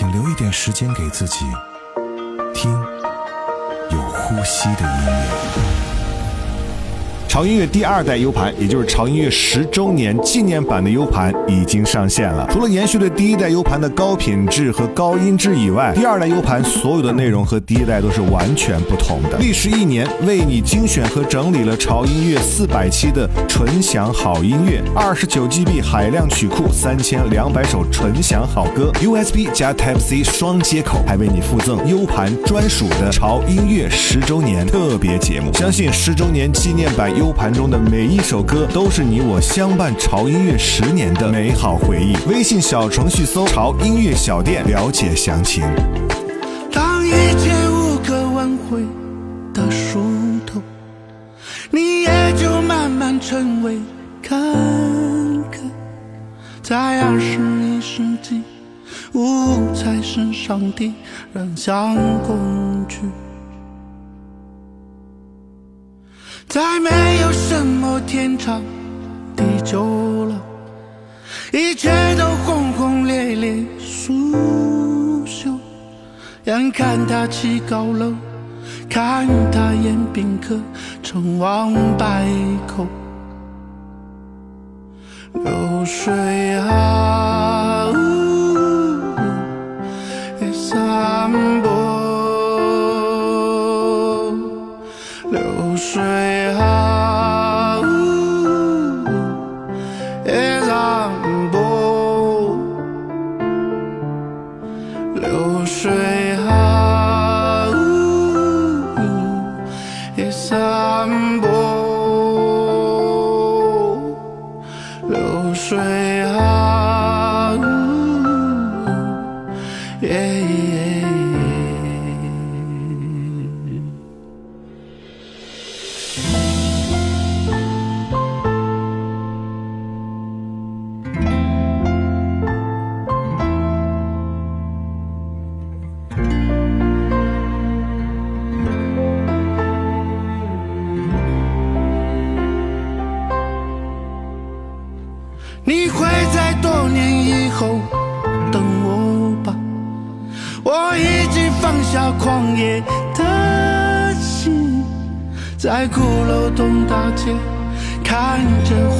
请留一点时间给自己，听有呼吸的音乐。潮音乐第二代 U 盘，也就是潮音乐十周年纪念版的 U 盘已经上线了。除了延续了第一代 U 盘的高品质和高音质以外，第二代 U 盘所有的内容和第一代都是完全不同的。历时一年，为你精选和整理了潮音乐四百期的纯享好音乐，二十九 GB 海量曲库，三千两百首纯享好歌，USB 加 Type C 双接口，还为你附赠 U 盘专属的潮音乐十周年特别节目。相信十周年纪念版。U 盘中的每一首歌都是你我相伴潮音乐十年的美好回忆。微信小程序搜“潮音乐小店”了解详情。当一切无可挽回的疏通，你也就慢慢成为看客。在二十一世纪，五才是上帝，人像工具。再没有什么天长地久了，一切都轰轰烈烈苏朽。眼看他起高楼，看他宴宾客，成王败寇。流水啊，也散播。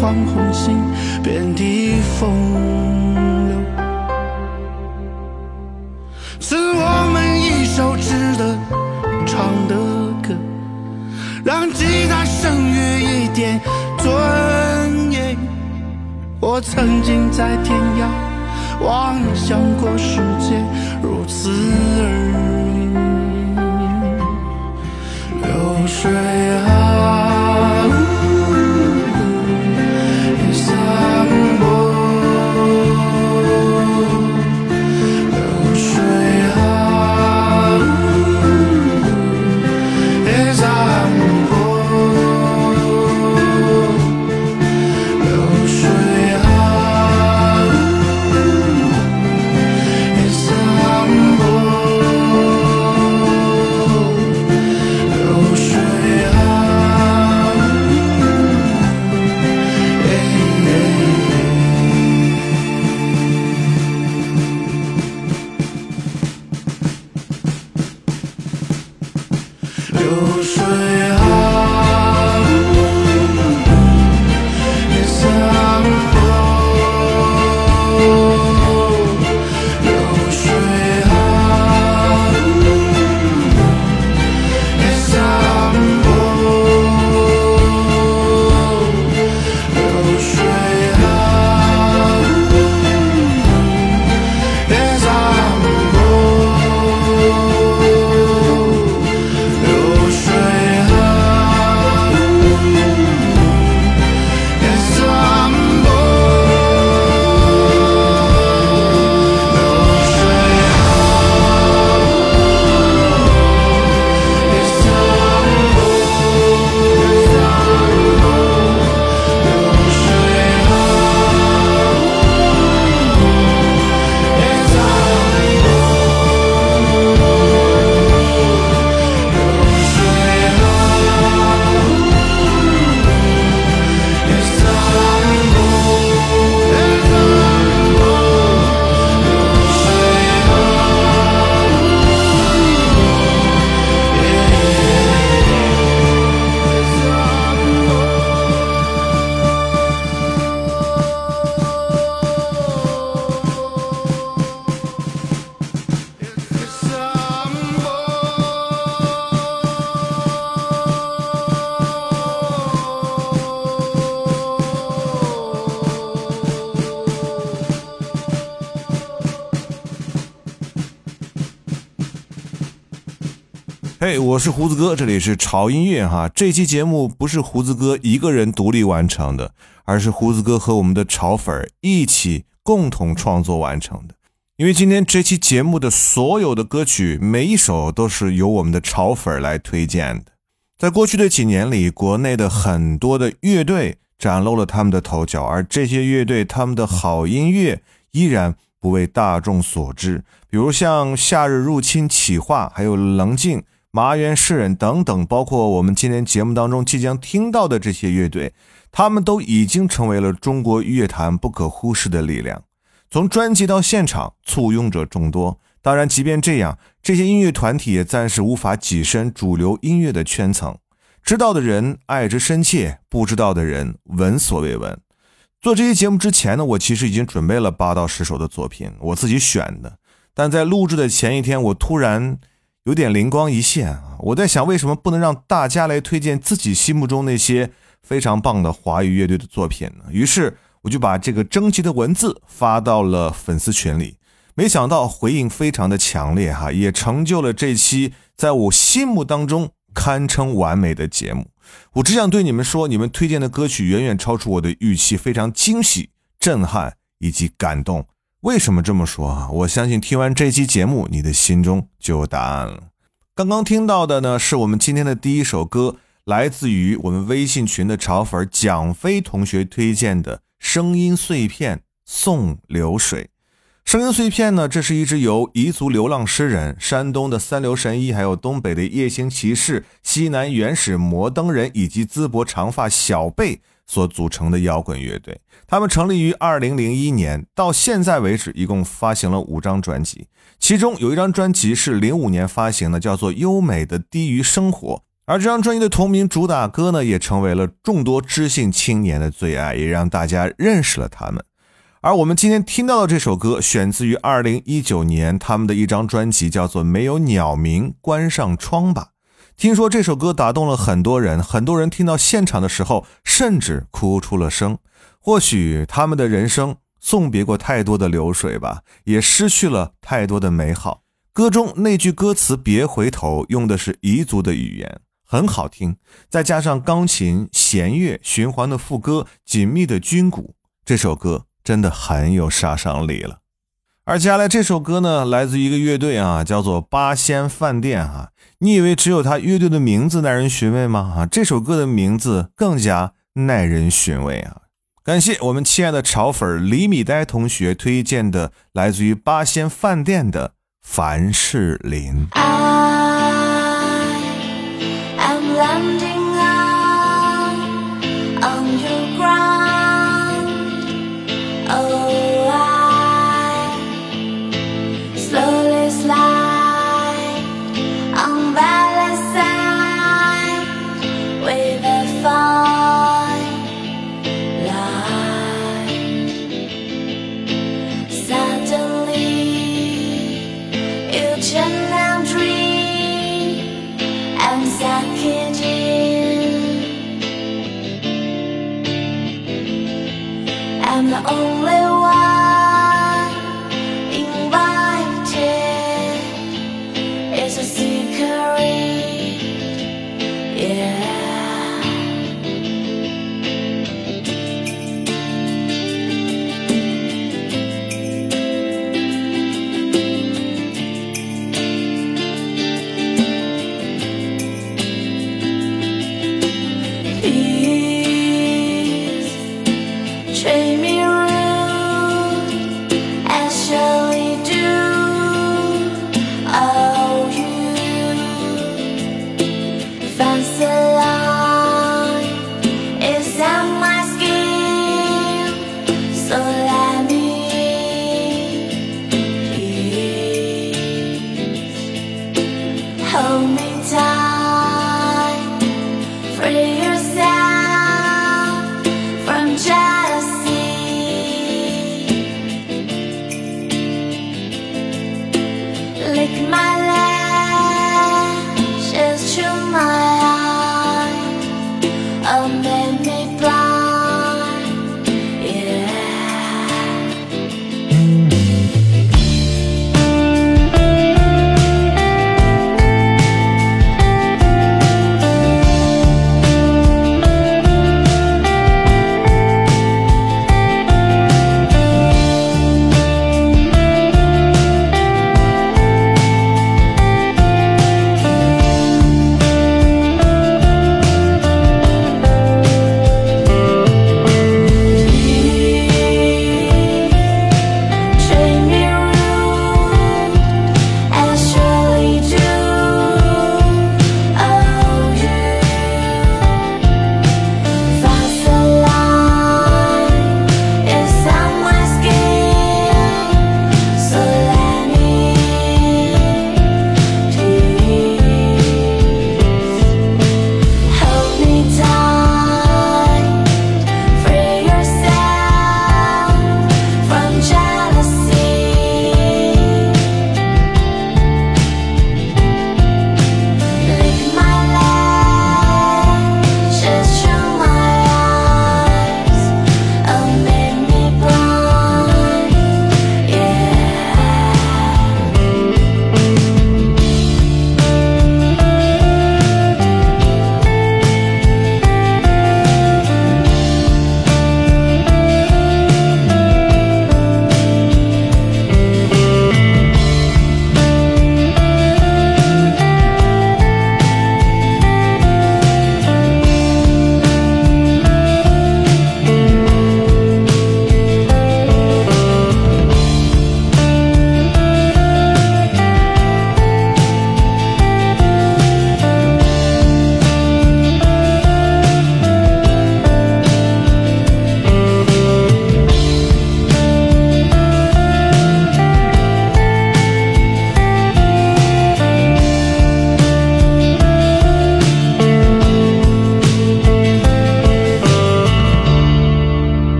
黄红星遍地风流，赐我们一首值得唱的歌，让吉他声悦一点尊严。我曾经在天涯妄想过世界如此而已，流水啊。是胡子哥，这里是潮音乐哈。这期节目不是胡子哥一个人独立完成的，而是胡子哥和我们的潮粉一起共同创作完成的。因为今天这期节目的所有的歌曲，每一首都是由我们的潮粉来推荐的。在过去的几年里，国内的很多的乐队崭露了他们的头角，而这些乐队他们的好音乐依然不为大众所知。比如像夏日入侵企划，还有棱镜。麻原诗人等等，包括我们今天节目当中即将听到的这些乐队，他们都已经成为了中国乐坛不可忽视的力量。从专辑到现场，簇拥者众多。当然，即便这样，这些音乐团体也暂时无法跻身主流音乐的圈层。知道的人爱之深切，不知道的人闻所未闻。做这期节目之前呢，我其实已经准备了八到十首的作品，我自己选的。但在录制的前一天，我突然。有点灵光一现啊！我在想，为什么不能让大家来推荐自己心目中那些非常棒的华语乐队的作品呢？于是我就把这个征集的文字发到了粉丝群里，没想到回应非常的强烈哈，也成就了这期在我心目当中堪称完美的节目。我只想对你们说，你们推荐的歌曲远远超出我的预期，非常惊喜、震撼以及感动。为什么这么说啊？我相信听完这期节目，你的心中就有答案了。刚刚听到的呢，是我们今天的第一首歌，来自于我们微信群的潮粉蒋飞同学推荐的《声音碎片送流水》。声音碎片呢，这是一支由彝族流浪诗人、山东的三流神医，还有东北的夜行骑士、西南原始摩登人以及淄博长发小贝。所组成的摇滚乐队，他们成立于二零零一年，到现在为止，一共发行了五张专辑，其中有一张专辑是零五年发行的，叫做《优美的低于生活》，而这张专辑的同名主打歌呢，也成为了众多知性青年的最爱，也让大家认识了他们。而我们今天听到的这首歌，选自于二零一九年他们的一张专辑，叫做《没有鸟鸣，关上窗吧》。听说这首歌打动了很多人，很多人听到现场的时候甚至哭出了声。或许他们的人生送别过太多的流水吧，也失去了太多的美好。歌中那句歌词“别回头”用的是彝族的语言，很好听，再加上钢琴、弦乐循环的副歌、紧密的军鼓，这首歌真的很有杀伤力了。而接下来这首歌呢，来自一个乐队啊，叫做八仙饭店啊。你以为只有他乐队的名字耐人寻味吗？啊，这首歌的名字更加耐人寻味啊！感谢我们亲爱的潮粉李米呆同学推荐的来自于八仙饭店的《凡士林》。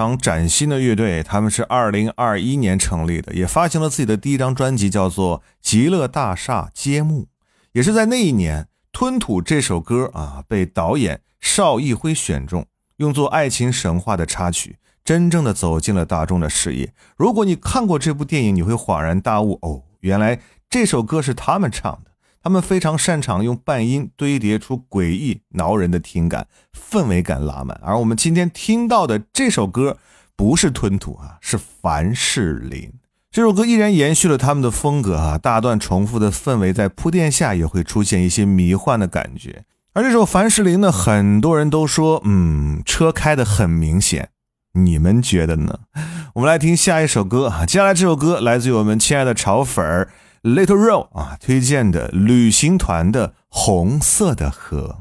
常崭新的乐队，他们是二零二一年成立的，也发行了自己的第一张专辑，叫做《极乐大厦揭幕》。也是在那一年，《吞吐》这首歌啊，被导演邵艺辉选中，用作爱情神话的插曲，真正的走进了大众的视野。如果你看过这部电影，你会恍然大悟哦，原来这首歌是他们唱的。他们非常擅长用半音堆叠出诡异挠人的听感，氛围感拉满。而我们今天听到的这首歌，不是吞吐啊，是凡士林。这首歌依然延续了他们的风格啊，大段重复的氛围在铺垫下，也会出现一些迷幻的感觉。而这首凡士林呢，很多人都说，嗯，车开的很明显，你们觉得呢？我们来听下一首歌啊，接下来这首歌来自于我们亲爱的炒粉儿。Little Row 啊，推荐的旅行团的红色的河。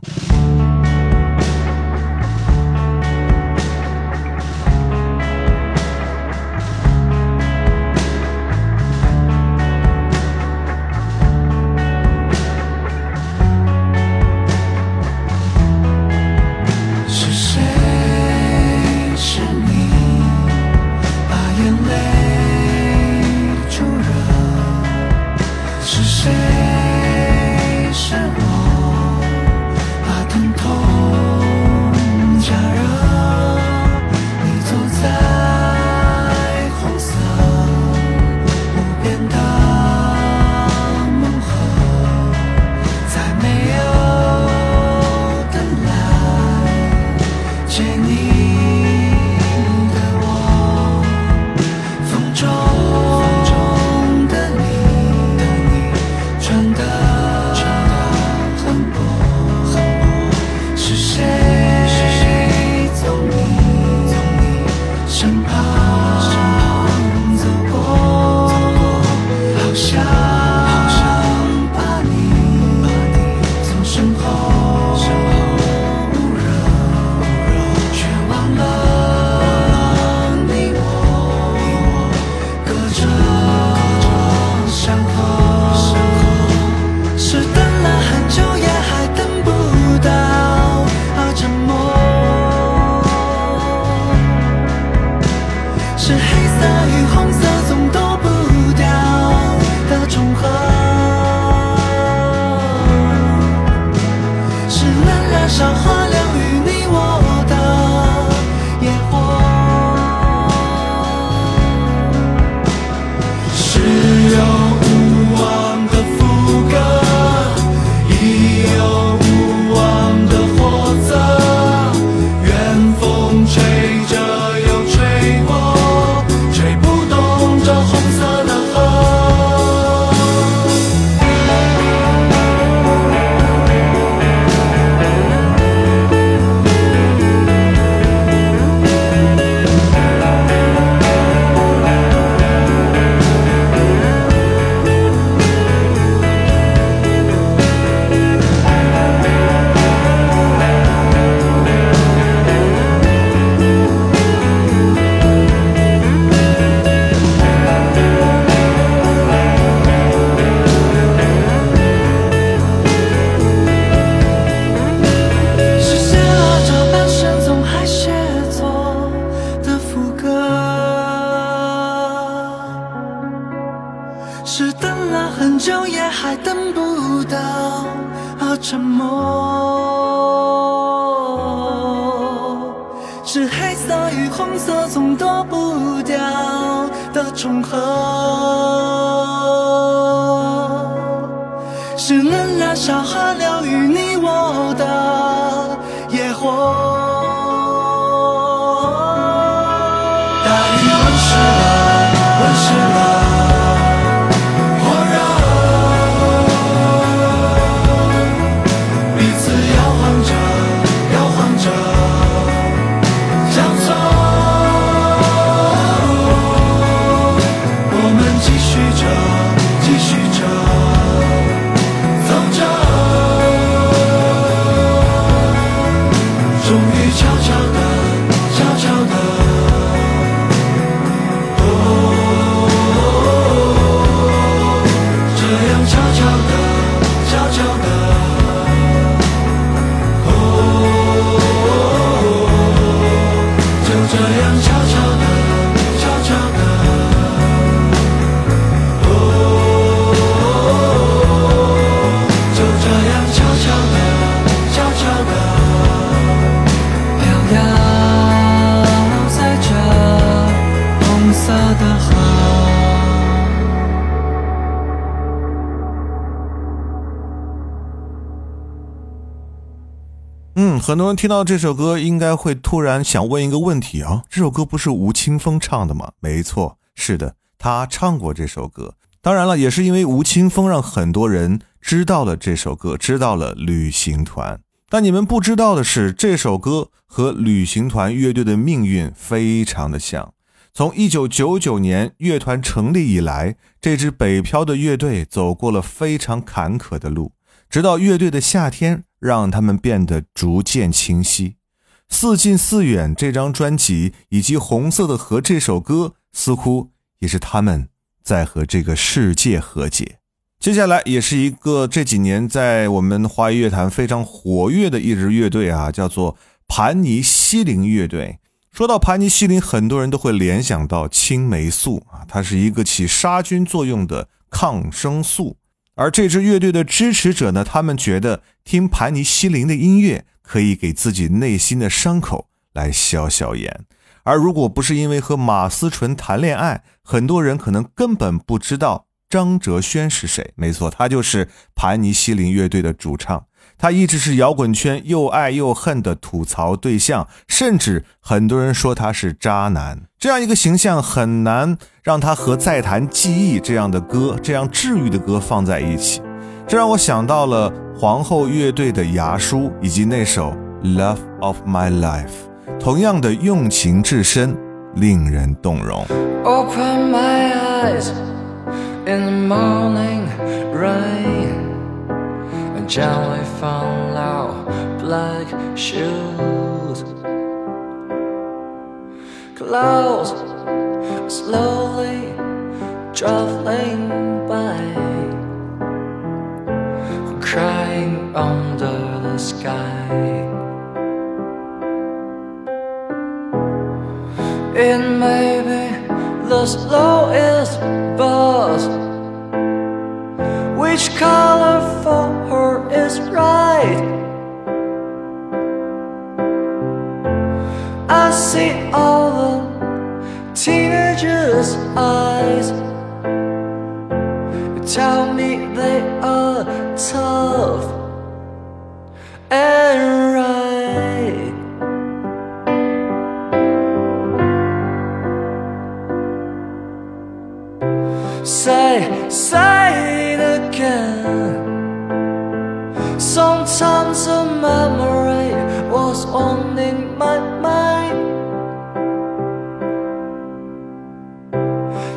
很多人听到这首歌，应该会突然想问一个问题啊：这首歌不是吴青峰唱的吗？没错，是的，他唱过这首歌。当然了，也是因为吴青峰让很多人知道了这首歌，知道了旅行团。但你们不知道的是，这首歌和旅行团乐队的命运非常的像。从一九九九年乐团成立以来，这支北漂的乐队走过了非常坎坷的路，直到乐队的夏天让他们变得逐渐清晰。似近似远这张专辑以及红色的河这首歌，似乎也是他们在和这个世界和解。接下来也是一个这几年在我们华语乐坛非常活跃的一支乐队啊，叫做盘尼西林乐队。说到盘尼西林，很多人都会联想到青霉素啊，它是一个起杀菌作用的抗生素。而这支乐队的支持者呢，他们觉得听盘尼西林的音乐可以给自己内心的伤口来消消炎。而如果不是因为和马思纯谈恋爱，很多人可能根本不知道。张哲轩是谁？没错，他就是盘尼西林乐队的主唱。他一直是摇滚圈又爱又恨的吐槽对象，甚至很多人说他是渣男。这样一个形象很难让他和《再谈记忆》这样的歌、这样治愈的歌放在一起。这让我想到了皇后乐队的《牙叔》以及那首《Love of My Life》，同样的用情至深，令人动容。Open my eyes. in the morning rain gently follow black shoes. Clouds slowly traveling by. Crying under the sky. It may be the slowest bus. Which color for is right. I see all the teenagers' eyes. Tell me they are tough and right. A memory was on in my mind.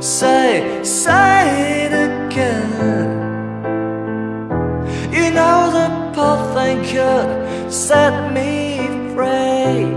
Say, say it again. You know the path I could set me free.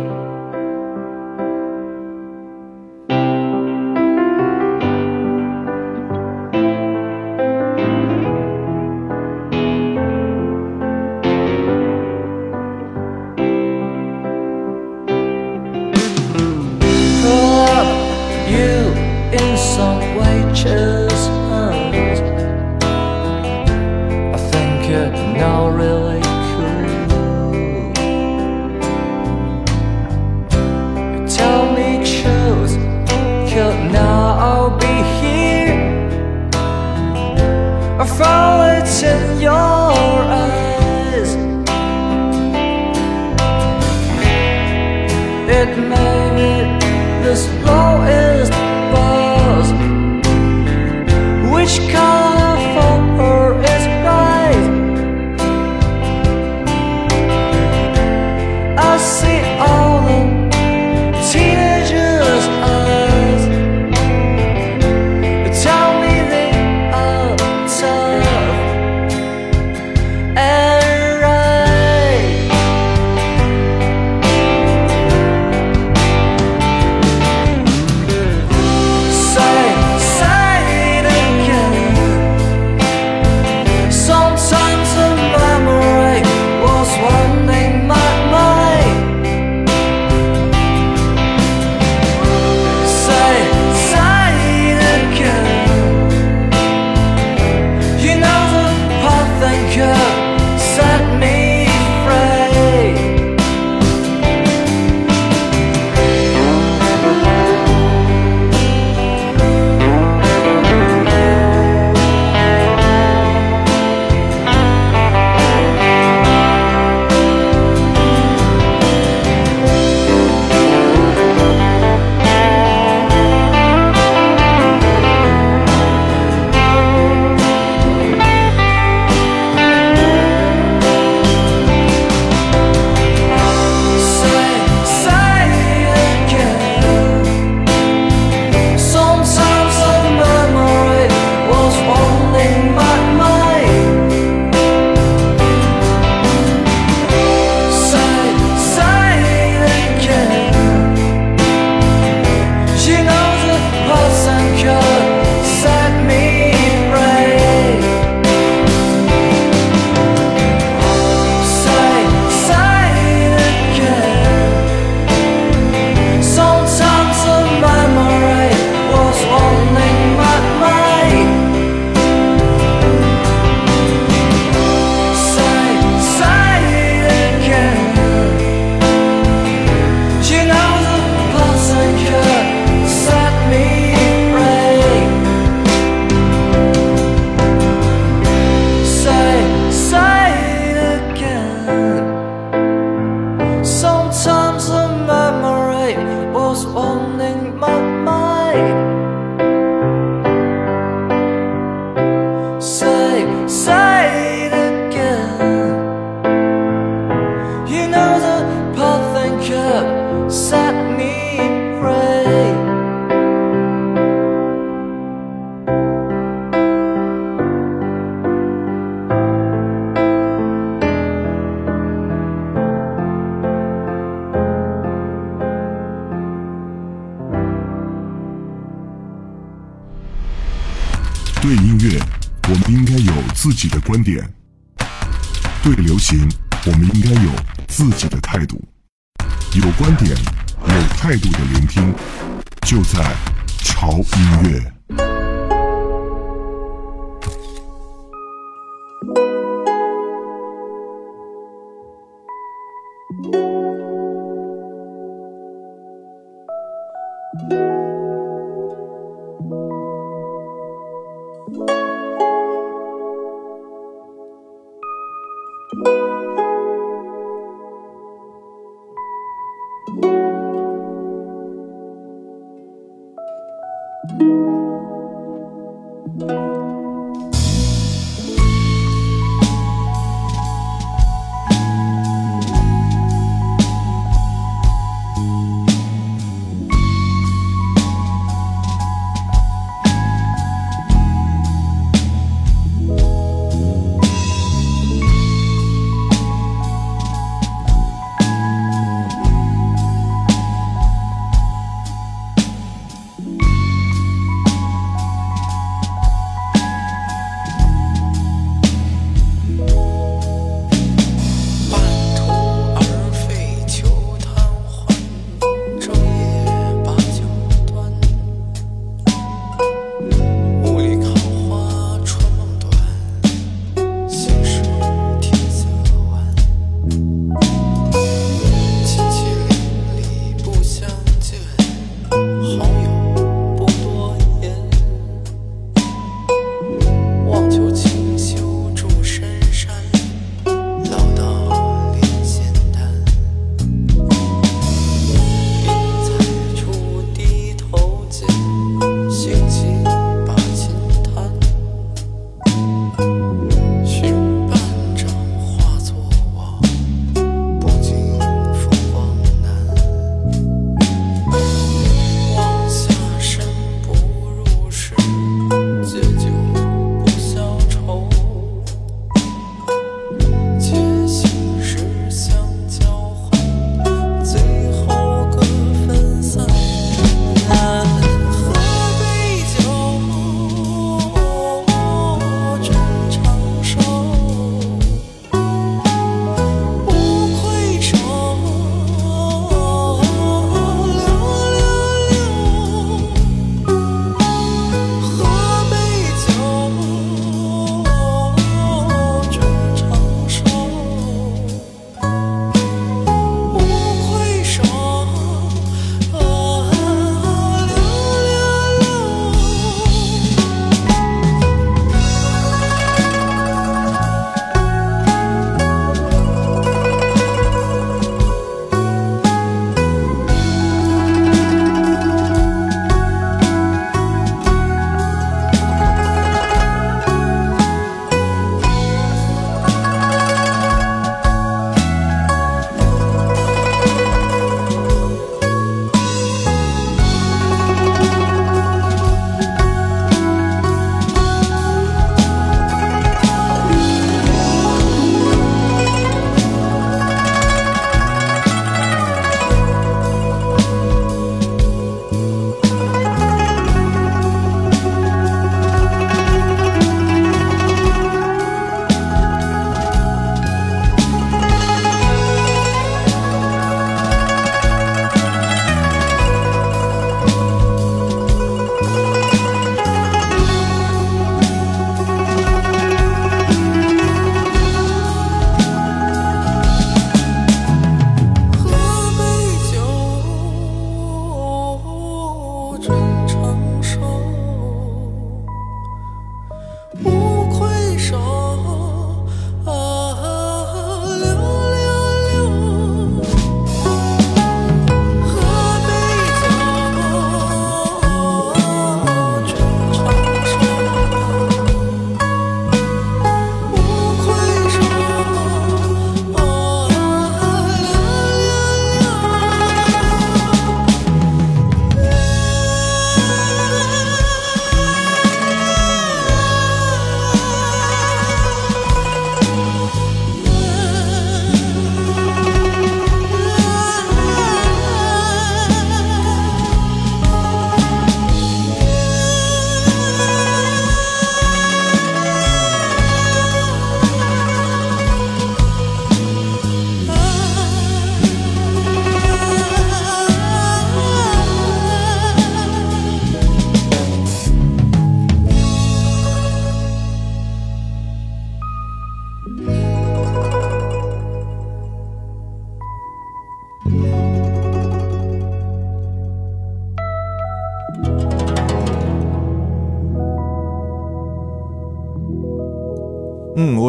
点；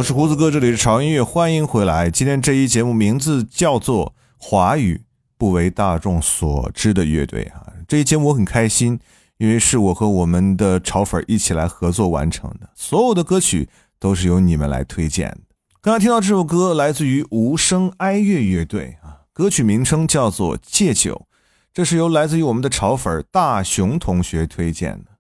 是胡子哥，这里是潮音乐，欢迎回来。今天这一节目名字叫做《华语不为大众所知的乐队》啊。这一节目我很开心，因为是我和我们的潮粉一起来合作完成的，所有的歌曲都是由你们来推荐的。刚刚听到这首歌来自于无声哀乐乐队啊，歌曲名称叫做《戒酒》，这是由来自于我们的潮粉大熊同学推荐的。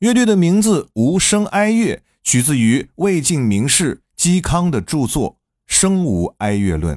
乐队的名字无声哀乐。取自于魏晋名士嵇康的著作《声无哀乐论》。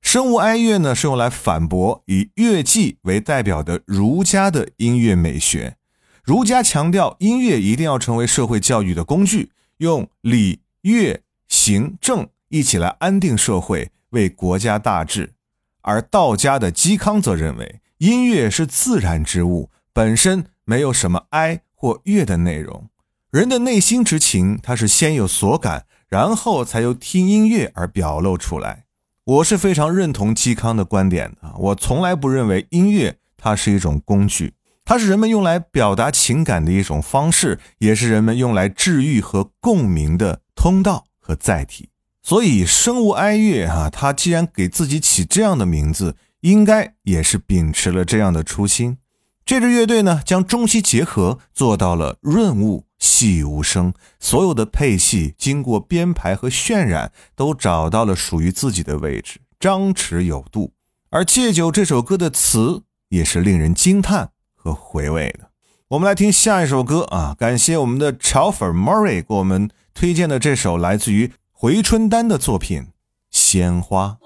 声无哀乐呢，是用来反驳以乐伎为代表的儒家的音乐美学。儒家强调音乐一定要成为社会教育的工具，用礼、乐、行、政一起来安定社会，为国家大治。而道家的嵇康则认为，音乐是自然之物，本身没有什么哀或乐的内容。人的内心之情，它是先有所感，然后才由听音乐而表露出来。我是非常认同嵇康的观点的。我从来不认为音乐它是一种工具，它是人们用来表达情感的一种方式，也是人们用来治愈和共鸣的通道和载体。所以，生无哀乐哈，他既然给自己起这样的名字，应该也是秉持了这样的初心。这支乐队呢，将中西结合，做到了润物。戏无声，所有的配戏经过编排和渲染，都找到了属于自己的位置，张弛有度。而《戒酒》这首歌的词也是令人惊叹和回味的。我们来听下一首歌啊！感谢我们的潮粉 Murray 给我们推荐的这首来自于回春丹的作品《鲜花》。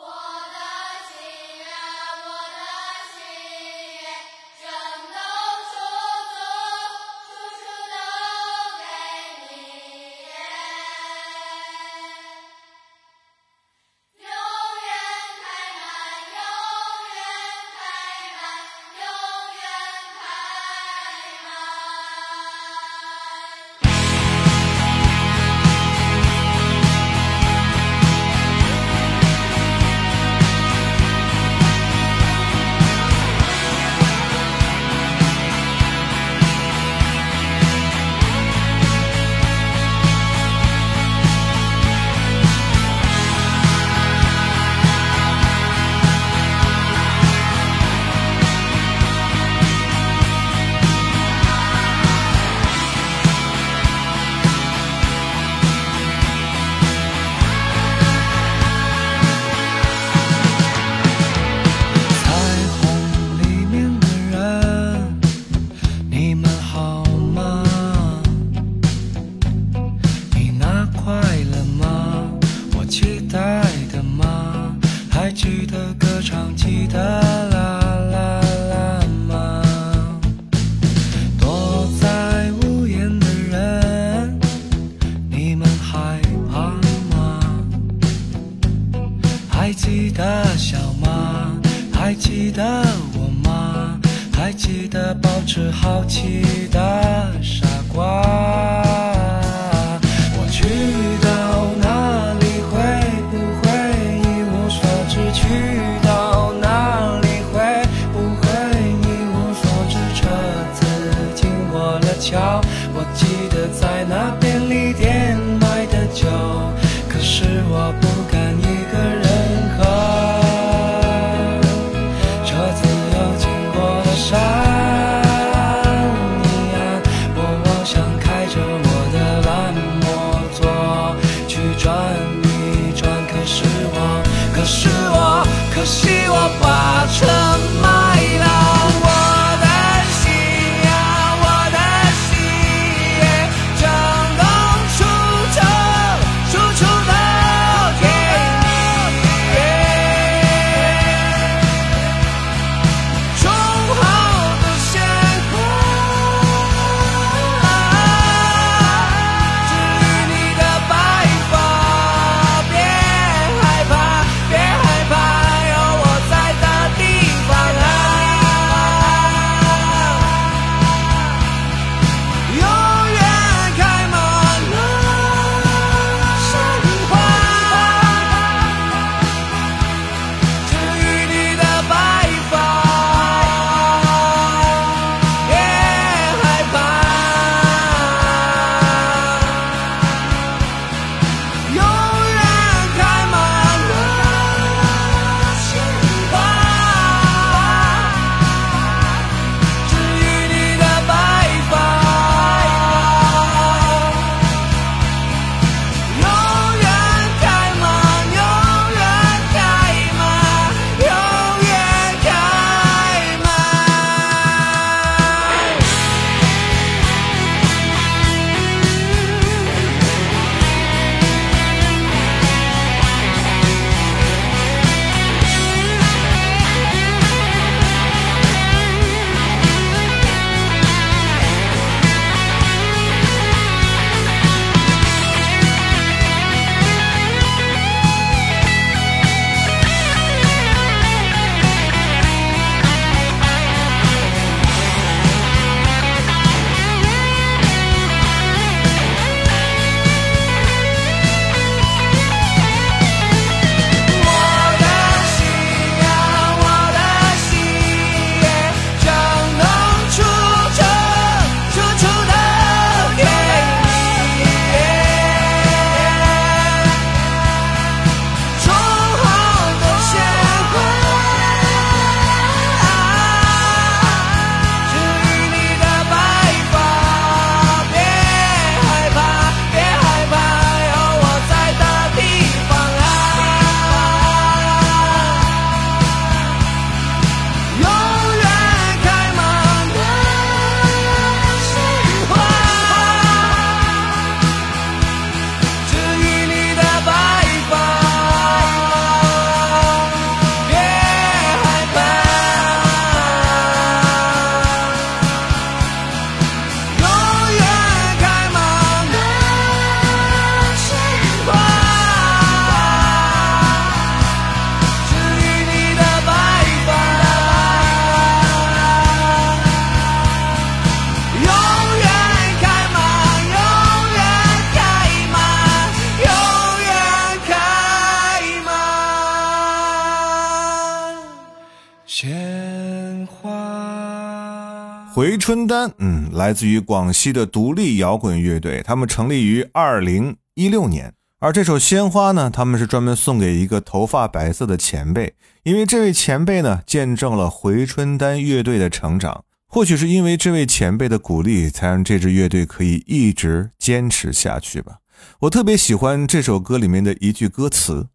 回春丹，嗯，来自于广西的独立摇滚乐队，他们成立于二零一六年。而这首《鲜花》呢，他们是专门送给一个头发白色的前辈，因为这位前辈呢，见证了回春丹乐队的成长。或许是因为这位前辈的鼓励，才让这支乐队可以一直坚持下去吧。我特别喜欢这首歌里面的一句歌词：“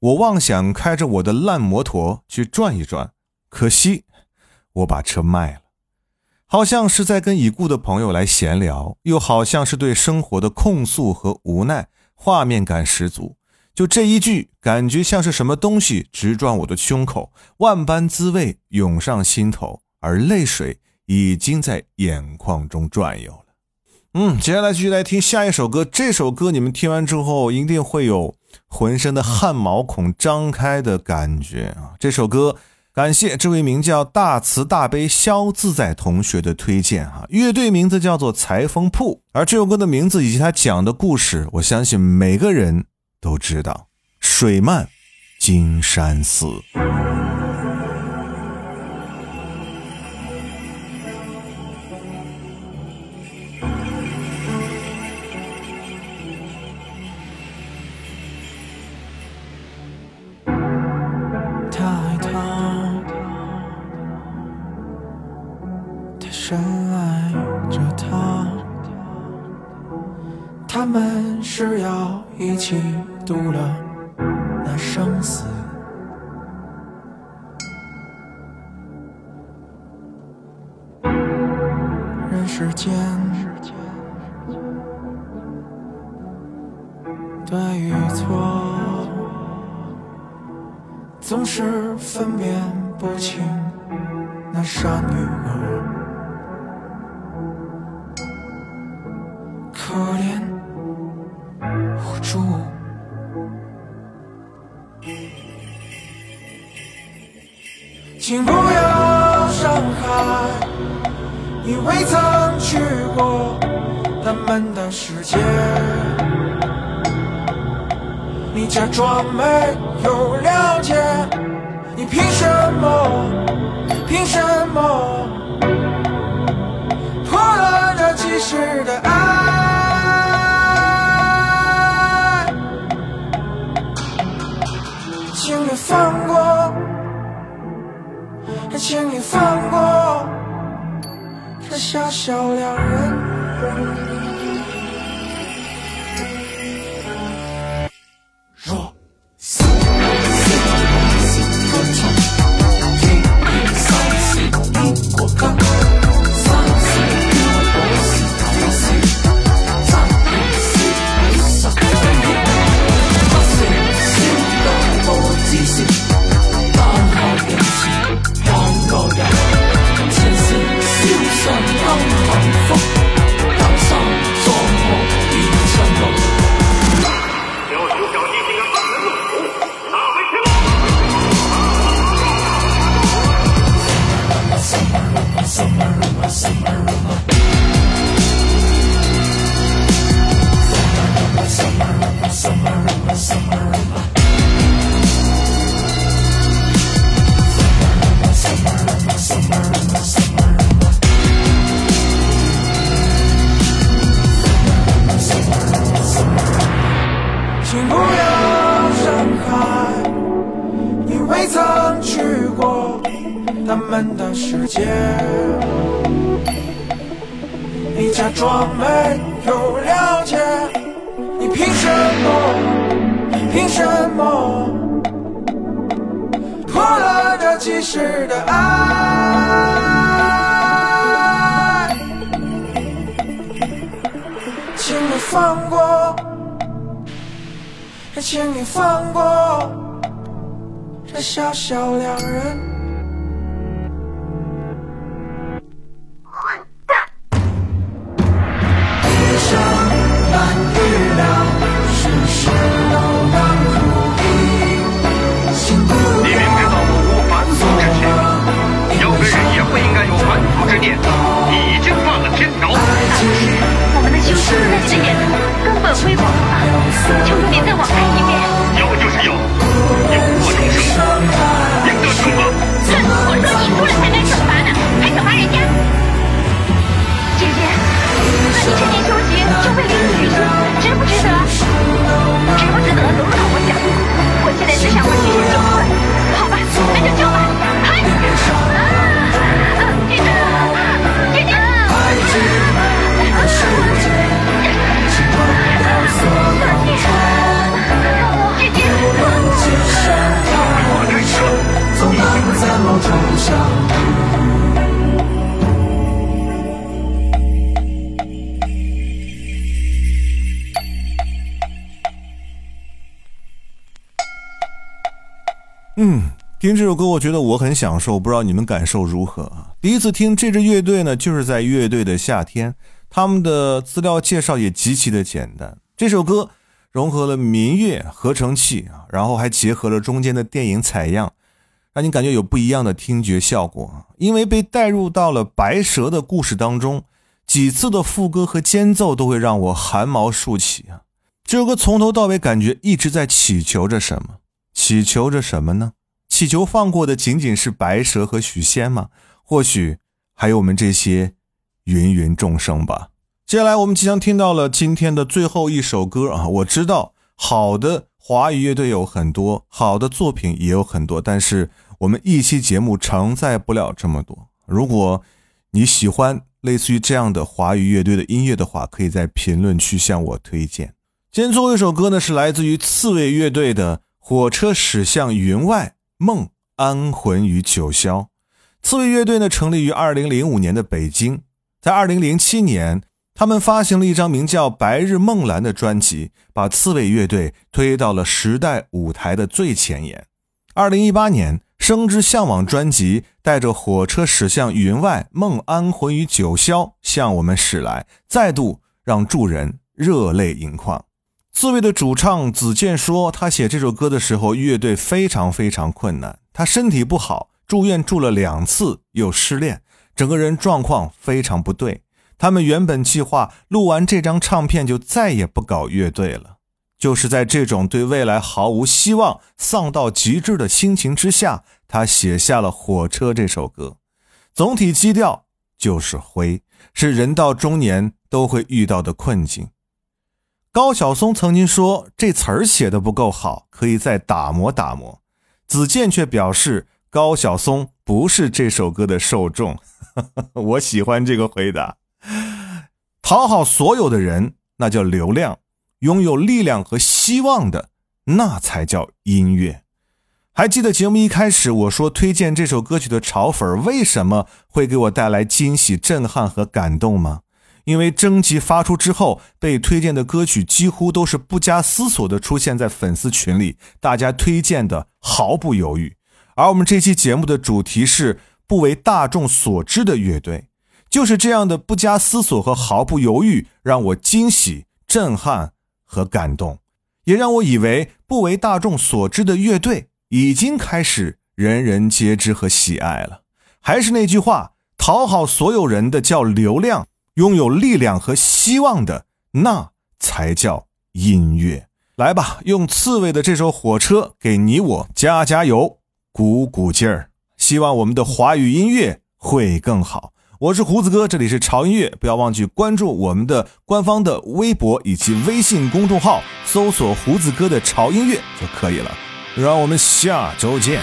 我妄想开着我的烂摩托去转一转，可惜我把车卖了。”好像是在跟已故的朋友来闲聊，又好像是对生活的控诉和无奈。画面感十足，就这一句，感觉像是什么东西直撞我的胸口，万般滋味涌上心头，而泪水已经在眼眶中转悠了。嗯，接下来继续来听下一首歌，这首歌你们听完之后一定会有浑身的汗毛孔张开的感觉啊！这首歌。感谢这位名叫大慈大悲肖自在同学的推荐哈，乐队名字叫做裁缝铺，而这首歌的名字以及他讲的故事，我相信每个人都知道。水漫金山寺。一起度了那生死。人世间，对与错，总是分辨不清那善与恶。装没有了解，你凭什么？凭什么破了这几世的爱？请你放过，请你放过这小小两人。这首歌，我觉得我很享受，不知道你们感受如何啊？第一次听这支乐队呢，就是在乐队的夏天，他们的资料介绍也极其的简单。这首歌融合了民乐、合成器啊，然后还结合了中间的电影采样，让你感觉有不一样的听觉效果。因为被带入到了白蛇的故事当中，几次的副歌和间奏都会让我汗毛竖起啊！这首歌从头到尾感觉一直在祈求着什么，祈求着什么呢？祈求放过的仅仅是白蛇和许仙吗？或许还有我们这些芸芸众生吧。接下来我们即将听到了今天的最后一首歌啊！我知道好的华语乐队有很多，好的作品也有很多，但是我们一期节目承载不了这么多。如果你喜欢类似于这样的华语乐队的音乐的话，可以在评论区向我推荐。今天最后一首歌呢，是来自于刺猬乐队的《火车驶向云外》。梦安魂于九霄，刺猬乐队呢成立于二零零五年的北京，在二零零七年，他们发行了一张名叫《白日梦蓝》的专辑，把刺猬乐队推到了时代舞台的最前沿。二零一八年，《生之向往》专辑带着火车驶向云外，梦安魂于九霄向我们驶来，再度让众人热泪盈眶。刺猬的主唱子健说，他写这首歌的时候，乐队非常非常困难。他身体不好，住院住了两次，又失恋，整个人状况非常不对。他们原本计划录完这张唱片就再也不搞乐队了。就是在这种对未来毫无希望、丧到极致的心情之下，他写下了《火车》这首歌。总体基调就是灰，是人到中年都会遇到的困境。高晓松曾经说这词儿写的不够好，可以再打磨打磨。子健却表示高晓松不是这首歌的受众。我喜欢这个回答。讨好所有的人，那叫流量；拥有力量和希望的，那才叫音乐。还记得节目一开始我说推荐这首歌曲的潮粉为什么会给我带来惊喜、震撼和感动吗？因为征集发出之后，被推荐的歌曲几乎都是不加思索的出现在粉丝群里，大家推荐的毫不犹豫。而我们这期节目的主题是不为大众所知的乐队，就是这样的不加思索和毫不犹豫，让我惊喜、震撼和感动，也让我以为不为大众所知的乐队已经开始人人皆知和喜爱了。还是那句话，讨好所有人的叫流量。拥有力量和希望的，那才叫音乐。来吧，用刺猬的这首《火车》给你我加加油，鼓鼓劲儿。希望我们的华语音乐会更好。我是胡子哥，这里是潮音乐，不要忘记关注我们的官方的微博以及微信公众号，搜索“胡子哥的潮音乐”就可以了。让我们下周见。